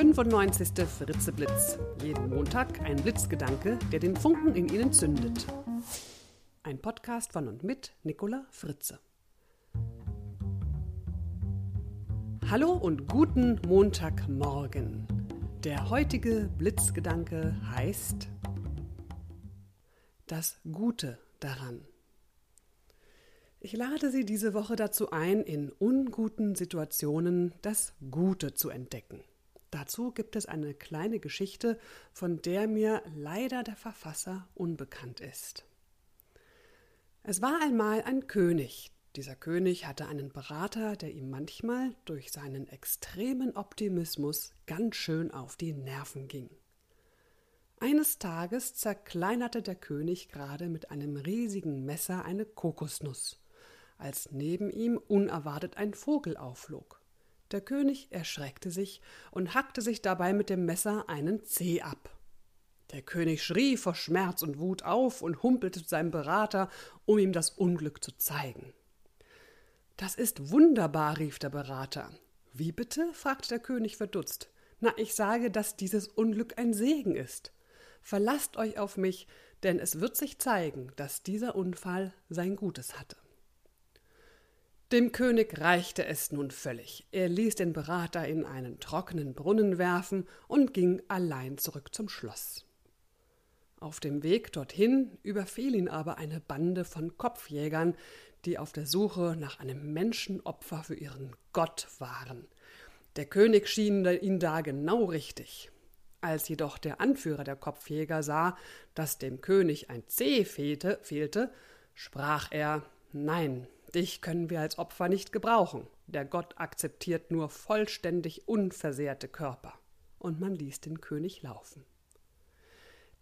95. Fritze Blitz. Jeden Montag ein Blitzgedanke, der den Funken in Ihnen zündet. Ein Podcast von und mit Nicola Fritze. Hallo und guten Montagmorgen. Der heutige Blitzgedanke heißt Das Gute daran. Ich lade Sie diese Woche dazu ein, in unguten Situationen das Gute zu entdecken. Dazu gibt es eine kleine Geschichte, von der mir leider der Verfasser unbekannt ist. Es war einmal ein König. Dieser König hatte einen Berater, der ihm manchmal durch seinen extremen Optimismus ganz schön auf die Nerven ging. Eines Tages zerkleinerte der König gerade mit einem riesigen Messer eine Kokosnuss, als neben ihm unerwartet ein Vogel aufflog. Der König erschreckte sich und hackte sich dabei mit dem Messer einen Zeh ab. Der König schrie vor Schmerz und Wut auf und humpelte zu seinem Berater, um ihm das Unglück zu zeigen. Das ist wunderbar, rief der Berater. Wie bitte? fragte der König verdutzt. Na, ich sage, dass dieses Unglück ein Segen ist. Verlasst euch auf mich, denn es wird sich zeigen, dass dieser Unfall sein Gutes hatte. Dem König reichte es nun völlig. Er ließ den Berater in einen trockenen Brunnen werfen und ging allein zurück zum Schloss. Auf dem Weg dorthin überfiel ihn aber eine Bande von Kopfjägern, die auf der Suche nach einem Menschenopfer für ihren Gott waren. Der König schien ihn da genau richtig. Als jedoch der Anführer der Kopfjäger sah, dass dem König ein Zeh fehlte, fehlte sprach er Nein, Dich können wir als Opfer nicht gebrauchen. Der Gott akzeptiert nur vollständig unversehrte Körper. Und man ließ den König laufen.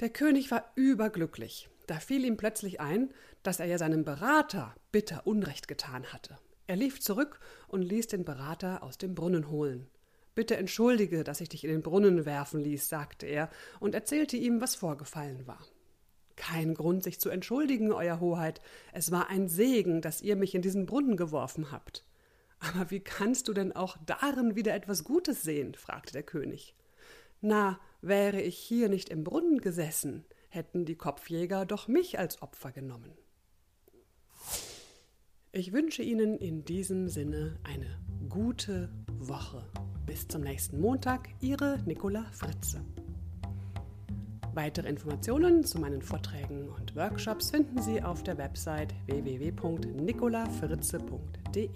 Der König war überglücklich. Da fiel ihm plötzlich ein, dass er ja seinem Berater bitter Unrecht getan hatte. Er lief zurück und ließ den Berater aus dem Brunnen holen. Bitte entschuldige, dass ich dich in den Brunnen werfen ließ, sagte er und erzählte ihm, was vorgefallen war. Kein Grund, sich zu entschuldigen, Euer Hoheit. Es war ein Segen, dass ihr mich in diesen Brunnen geworfen habt. Aber wie kannst du denn auch darin wieder etwas Gutes sehen? fragte der König. Na, wäre ich hier nicht im Brunnen gesessen, hätten die Kopfjäger doch mich als Opfer genommen. Ich wünsche Ihnen in diesem Sinne eine gute Woche. Bis zum nächsten Montag, Ihre Nicola Fritze. Weitere Informationen zu meinen Vorträgen und Workshops finden Sie auf der Website www.nicolafritze.de.